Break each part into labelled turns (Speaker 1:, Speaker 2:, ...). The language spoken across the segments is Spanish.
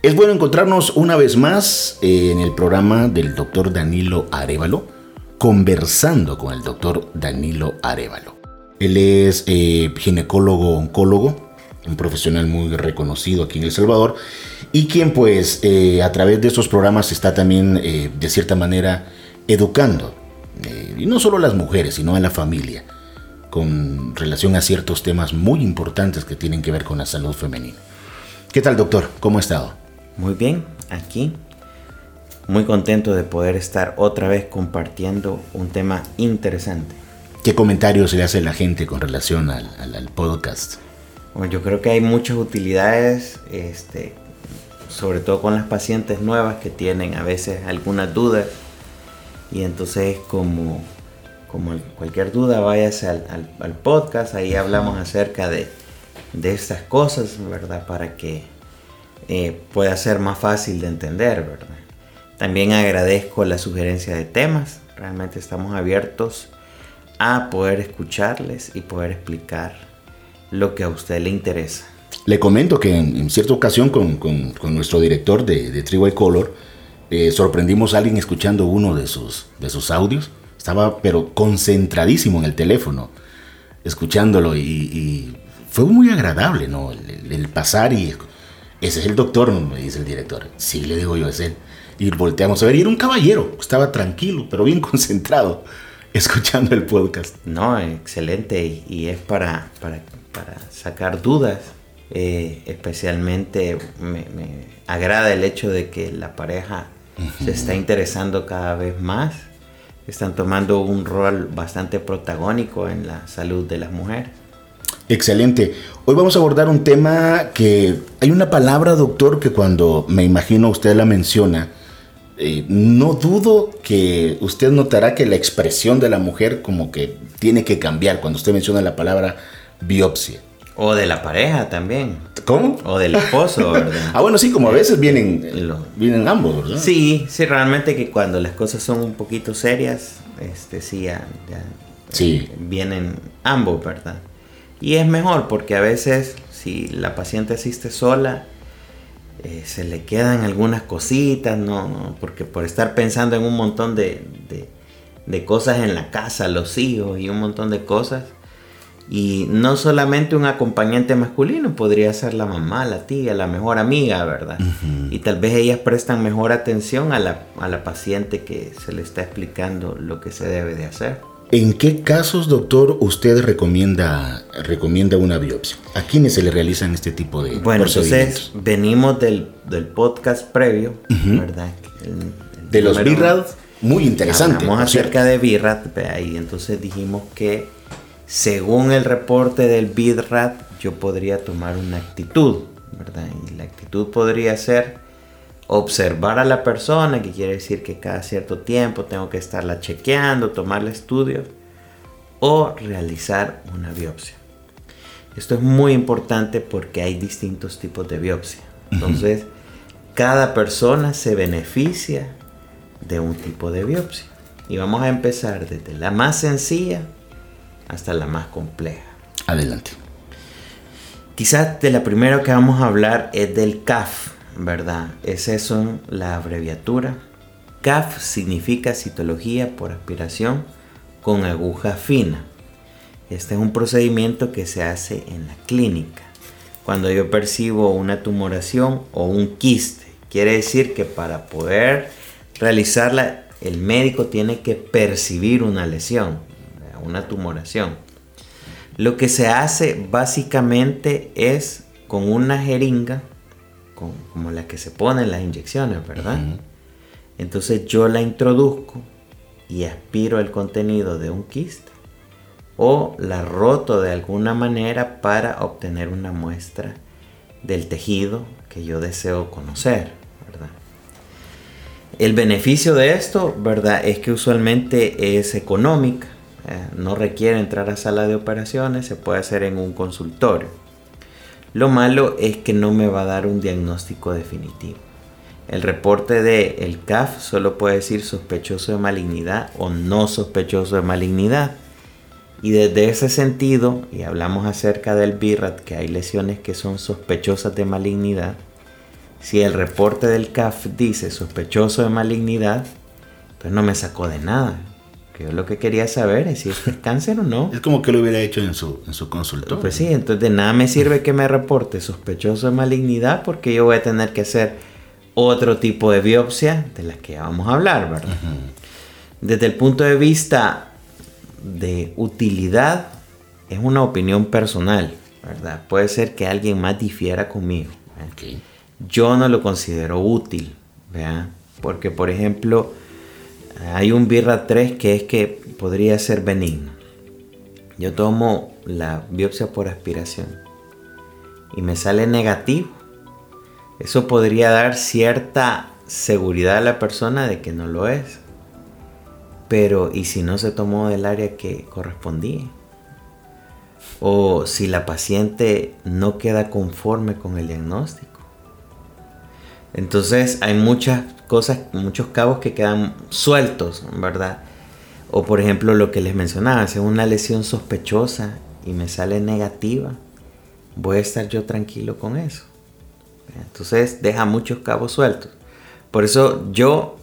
Speaker 1: Es bueno encontrarnos una vez más eh, en el programa del doctor Danilo Arevalo, conversando con el doctor Danilo Arevalo. Él es eh, ginecólogo oncólogo, un profesional muy reconocido aquí en El Salvador, y quien pues eh, a través de estos programas está también de cierta manera educando, y no solo a las mujeres, sino a la familia, con relación a ciertos temas muy importantes que tienen que ver con la salud femenina. ¿Qué tal doctor? ¿Cómo ha estado?
Speaker 2: Muy bien, aquí muy contento de poder estar otra vez compartiendo un tema interesante.
Speaker 1: ¿Qué comentarios le hace la gente con relación al, podcast?
Speaker 2: Bueno, yo creo que hay muchas utilidades, este, sobre todo con las pacientes nuevas que tienen a veces algunas dudas. Y entonces como, como cualquier duda, váyase al, al, podcast, ahí hablamos acerca de, de estas cosas, ¿verdad? Para que eh, pueda ser más fácil de entender, ¿verdad? También agradezco la sugerencia de temas, realmente estamos abiertos a poder escucharles y poder explicar lo que a usted le interesa.
Speaker 1: Le comento que en, cierta ocasión con, con, nuestro director de, de Color, eh, sorprendimos a alguien escuchando uno de sus, de sus audios. Estaba pero concentradísimo en el teléfono, escuchándolo y, fue muy agradable, ¿no? El, el pasar y ese es el doctor, me dice el director. Sí, le digo yo, es él. Y volteamos a ver, y era un caballero, estaba tranquilo, pero bien concentrado, escuchando el podcast.
Speaker 2: No, excelente, y es para, para, sacar dudas. Eh, especialmente me, agrada el hecho de que la pareja se está interesando cada vez más, están tomando un rol bastante protagónico en la salud de las mujeres.
Speaker 1: Excelente. Hoy vamos a abordar un tema que hay una palabra, doctor, que cuando me imagino usted la menciona, eh, no dudo que usted notará que la expresión de la mujer como que tiene que cambiar cuando usted menciona la palabra biopsia.
Speaker 2: O de la pareja también.
Speaker 1: ¿Cómo?
Speaker 2: O del esposo, ¿verdad?
Speaker 1: ah, bueno, sí, como a veces vienen, vienen ambos, ¿verdad?
Speaker 2: Sí, sí, realmente que cuando las cosas son un poquito serias, este, sí, ya,
Speaker 1: sí.
Speaker 2: Eh, vienen ambos, ¿verdad? Y es mejor porque a veces si la paciente asiste sola, eh, se le quedan algunas cositas, ¿no? Porque por estar pensando en un montón de, de, cosas en la casa, los hijos y un montón de cosas. Y no solamente un acompañante masculino, podría ser la mamá, la tía, la mejor amiga, ¿verdad? Y tal vez ellas prestan mejor atención a la, a la paciente que se le está explicando lo que se debe de hacer.
Speaker 1: ¿En qué casos, doctor, usted recomienda, recomienda una biopsia? ¿A quiénes se le realizan este tipo de
Speaker 2: Bueno, entonces venimos del, podcast previo, ¿verdad?
Speaker 1: de los BIRAD, muy interesante.
Speaker 2: Hablamos acerca de BIRAD, y entonces dijimos que según el reporte del BIRAD, yo podría tomar una actitud, ¿verdad? Y la actitud podría ser observar a la persona, que quiere decir que cada cierto tiempo tengo que estarla chequeando, tomarle estudios, o realizar una biopsia. Esto es muy importante porque hay distintos tipos de biopsia. Entonces, cada persona se beneficia de un tipo de biopsia. Y vamos a empezar desde la más sencilla hasta la más compleja.
Speaker 1: Adelante.
Speaker 2: Quizás de la primera que vamos a hablar es del CAF, ¿verdad? Es eso la abreviatura. CAF significa citología por aspiración con aguja fina. Este es un procedimiento que se hace en la clínica. Cuando yo percibo una tumoración o un quiste, quiere decir que para poder realizarla, el médico tiene que percibir una lesión, una tumoración. Lo que se hace básicamente es con una jeringa como la que se ponen las inyecciones, ¿verdad? Entonces yo la introduzco y aspiro el contenido de un quiste o la roto de alguna manera para obtener una muestra del tejido que yo deseo conocer, ¿verdad? El beneficio de esto, ¿verdad? Es que usualmente es económica, eh, no requiere entrar a sala de operaciones, se puede hacer en un consultorio. Lo malo es que no me va a dar un diagnóstico definitivo. El reporte de el CAF solo puede decir sospechoso de malignidad o no sospechoso de malignidad. Y desde ese sentido, y hablamos acerca del BIRAT, que hay lesiones que son sospechosas de malignidad, Si el reporte del CAF dice sospechoso de malignidad, pues no me sacó de nada. Yo lo que quería saber es si es cáncer o no.
Speaker 1: Es como que lo hubiera hecho en su, en su consultorio.
Speaker 2: Pues sí, entonces de nada me sirve que me reporte sospechoso de malignidad porque yo voy a tener que hacer otro tipo de biopsia de las que vamos a hablar, ¿verdad? Desde el punto de vista de utilidad, es una opinión personal, ¿verdad? Puede ser que alguien más difiera conmigo. Yo no lo considero útil, ¿verdad? Porque, por ejemplo, hay un birra 3 que es que podría ser benigno. Yo tomo la biopsia por aspiración y me sale negativo. Eso podría dar cierta seguridad a la persona de que no lo es. Pero, ¿y si no se tomó del área que correspondía? O si la paciente no queda conforme con el diagnóstico. Entonces hay muchas cosas, muchos cabos que quedan sueltos, ¿verdad? O por ejemplo lo que les mencionaba, si es una lesión sospechosa y me sale negativa, voy a estar yo tranquilo con eso. Entonces deja muchos cabos sueltos. Por eso yo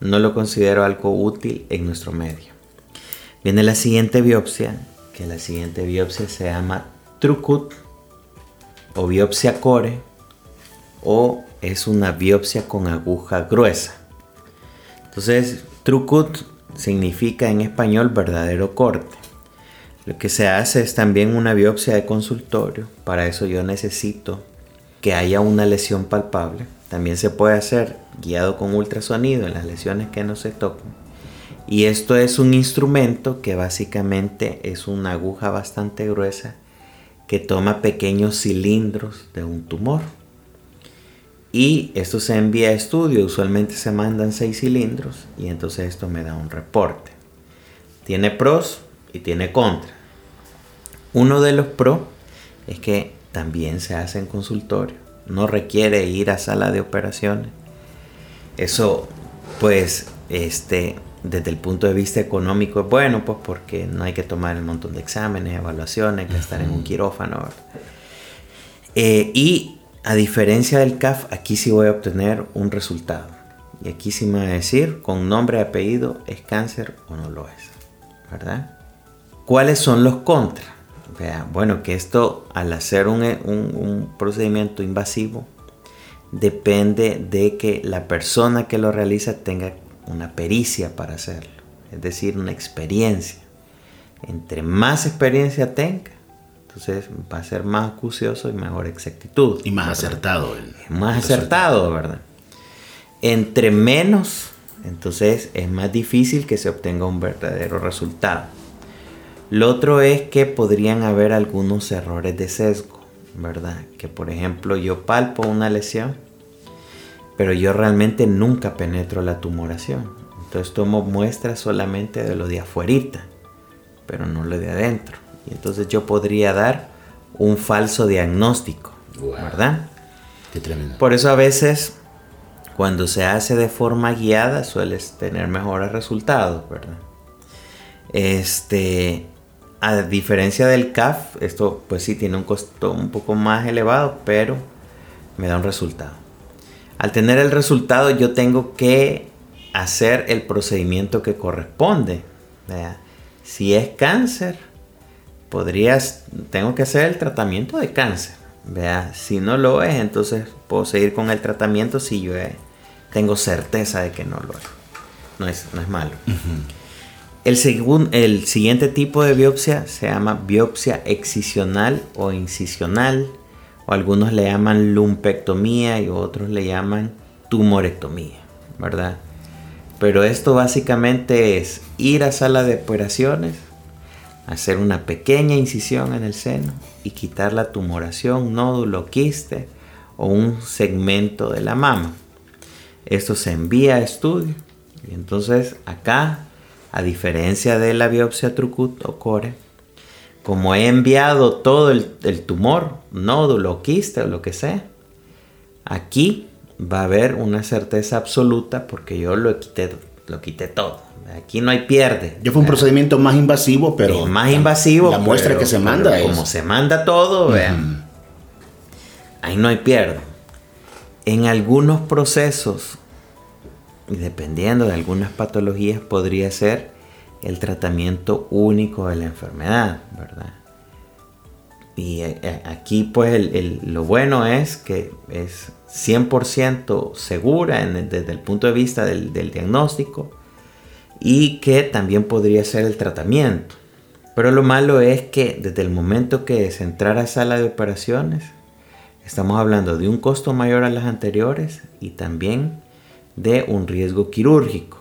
Speaker 2: no lo considero algo útil en nuestro medio. Viene la siguiente biopsia, que la siguiente biopsia se llama Trucut o biopsia core o es una biopsia con aguja gruesa. Entonces, Trucut significa en español verdadero corte. Lo que se hace es también una biopsia de consultorio. Para eso yo necesito que haya una lesión palpable. También se puede hacer guiado con ultrasonido en las lesiones que no se tocan. Y esto es un instrumento que básicamente es una aguja bastante gruesa que toma pequeños cilindros de un tumor y esto se envía a estudio, usualmente se mandan seis cilindros y entonces esto me da un reporte. Tiene pros y tiene contra. Uno de los pros es que también se hace en consultorio, no requiere ir a sala de operaciones. Eso pues este desde el punto de vista económico es bueno, pues porque no hay que tomar un montón de exámenes, evaluaciones, que estar en un quirófano. Eh, y a diferencia del CAF, aquí sí voy a obtener un resultado. Y aquí sí me va a decir con nombre y apellido, ¿es cáncer o no lo es? ¿Verdad? ¿Cuáles son los contras? bueno, que esto al hacer un, un procedimiento invasivo depende de que la persona que lo realiza tenga una pericia para hacerlo, es decir, una experiencia. Entre más experiencia tenga, entonces va a ser más acucioso y mejor exactitud.
Speaker 1: Y más acertado.
Speaker 2: más acertado, ¿verdad? Entre menos, entonces es más difícil que se obtenga un verdadero resultado. Lo otro es que podrían haber algunos errores de sesgo, ¿verdad? Que por ejemplo yo palpo una lesión, pero yo realmente nunca penetro la tumoración. Entonces tomo muestras solamente de lo de afuerita, pero no lo de adentro. Entonces yo podría dar un falso diagnóstico, ¿verdad?
Speaker 1: Qué tremendo.
Speaker 2: Por eso a veces cuando se hace de forma guiada sueles tener mejores resultados, ¿verdad? Este, a diferencia del CAF, esto pues sí tiene un costo un poco más elevado, pero me da un resultado. Al tener el resultado yo tengo que hacer el procedimiento que corresponde. Si es cáncer, podrías, tengo que hacer el tratamiento de cáncer. Vea, si no lo es, entonces puedo seguir con el tratamiento si yo tengo certeza de que no lo es. No es, no es malo. el, el siguiente tipo de biopsia se llama biopsia excisional o incisional, o algunos le llaman lumpectomía y otros le llaman tumorectomía, ¿verdad? Pero esto básicamente es ir a sala de operaciones, hacer una pequeña incisión en el seno y quitar la tumoración, nódulo, quiste o un segmento de la mama. Esto se envía a estudio y entonces acá, a diferencia de la biopsia trucut o core, como he enviado todo el, tumor, nódulo, quiste o lo que sea, aquí va a haber una certeza absoluta porque yo lo quité, lo quité todo. Aquí no hay pierde.
Speaker 1: Ya fue un procedimiento más invasivo, pero.
Speaker 2: más invasivo.
Speaker 1: La muestra que se manda
Speaker 2: Como se manda todo, vean. Ahí no hay pierde. En algunos procesos, dependiendo de algunas patologías, podría ser el tratamiento único de la enfermedad, ¿verdad? Y eh, eh, aquí pues lo bueno es que es 100% segura desde el punto de vista del, del, diagnóstico y que también podría ser el tratamiento. Pero lo malo es que desde el momento que se entrara a sala de operaciones, estamos hablando de un costo mayor a las anteriores y también de un riesgo quirúrgico,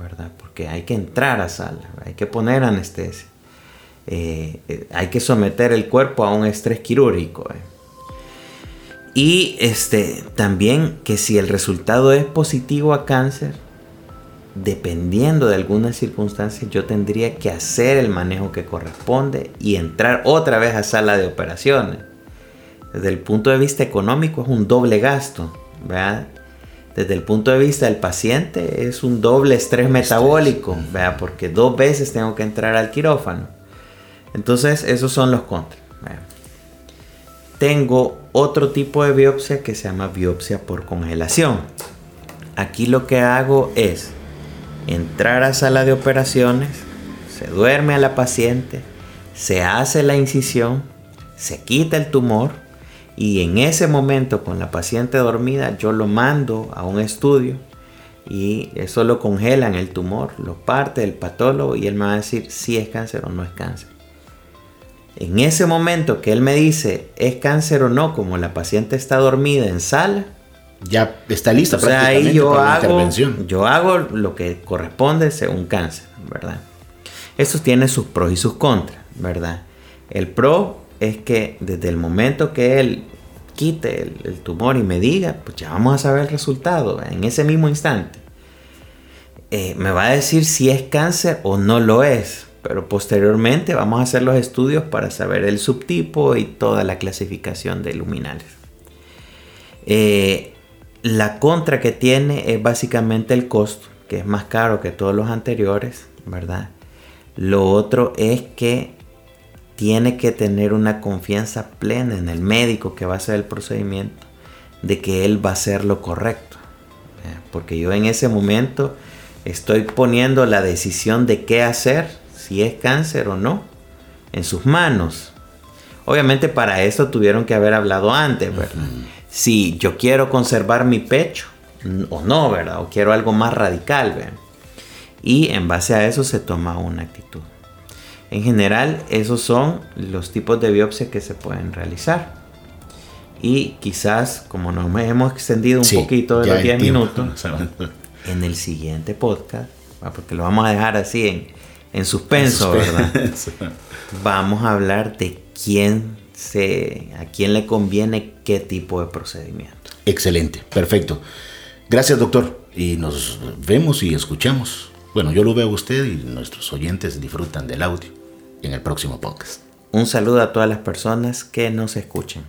Speaker 2: ¿verdad? Porque hay que entrar a sala, hay que poner anestesia. Eh, eh, hay que someter el cuerpo a un estrés quirúrgico. Eh. Y este, también que si el resultado es positivo a cáncer, dependiendo de algunas circunstancias, yo tendría que hacer el manejo que corresponde y entrar otra vez a sala de operaciones. Desde el punto de vista económico es un doble gasto, Desde el punto de vista del paciente es un doble estrés metabólico, Porque dos veces tengo que entrar al quirófano. Entonces, esos son los contras. Tengo otro tipo de biopsia que se llama biopsia por congelación. Aquí lo que hago es entrar a sala de operaciones, se duerme a la paciente, se hace la incisión, se quita el tumor y en ese momento con la paciente dormida yo lo mando a un estudio y eso lo congelan el tumor, lo parte el patólogo y él me va a decir si es cáncer o no es cáncer. En ese momento que él me dice es cáncer o no, como la paciente está dormida en sala,
Speaker 1: ya está lista
Speaker 2: o sea, ahí yo hago, Yo hago lo que corresponde según cáncer, ¿verdad? Eso tiene sus pros y sus contras, ¿verdad? El pro es que desde el momento que él quite el, tumor y me diga, pues ya vamos a saber el resultado en ese mismo instante. Eh, me va a decir si es cáncer o no lo es, pero posteriormente vamos a hacer los estudios para saber el subtipo y toda la clasificación de luminales. Eh, la contra que tiene es básicamente el costo, que es más caro que todos los anteriores, ¿verdad? Lo otro es que tiene que tener una confianza plena en el médico que va a hacer el procedimiento, de que él va a hacer lo correcto. Porque yo en ese momento estoy poniendo la decisión de qué hacer si es cáncer o no, en sus manos. Obviamente para eso tuvieron que haber hablado antes, ¿verdad? Si yo quiero conservar mi pecho o no, ¿verdad? O quiero algo más radical, ¿verdad? Y en base a eso se toma una actitud. En general, esos son los tipos de biopsia que se pueden realizar. Y quizás, como nos hemos extendido un poquito de los 10 minutos, en el siguiente podcast, porque lo vamos a dejar así en, en suspenso, ¿verdad? Vamos a hablar de quién se, a quién le conviene qué tipo de procedimiento.
Speaker 1: Excelente, perfecto. Gracias, doctor. Y nos vemos y escuchamos. Bueno, yo lo veo a usted y nuestros oyentes disfrutan del audio en el próximo podcast.
Speaker 2: Un saludo a todas las personas que nos escuchen.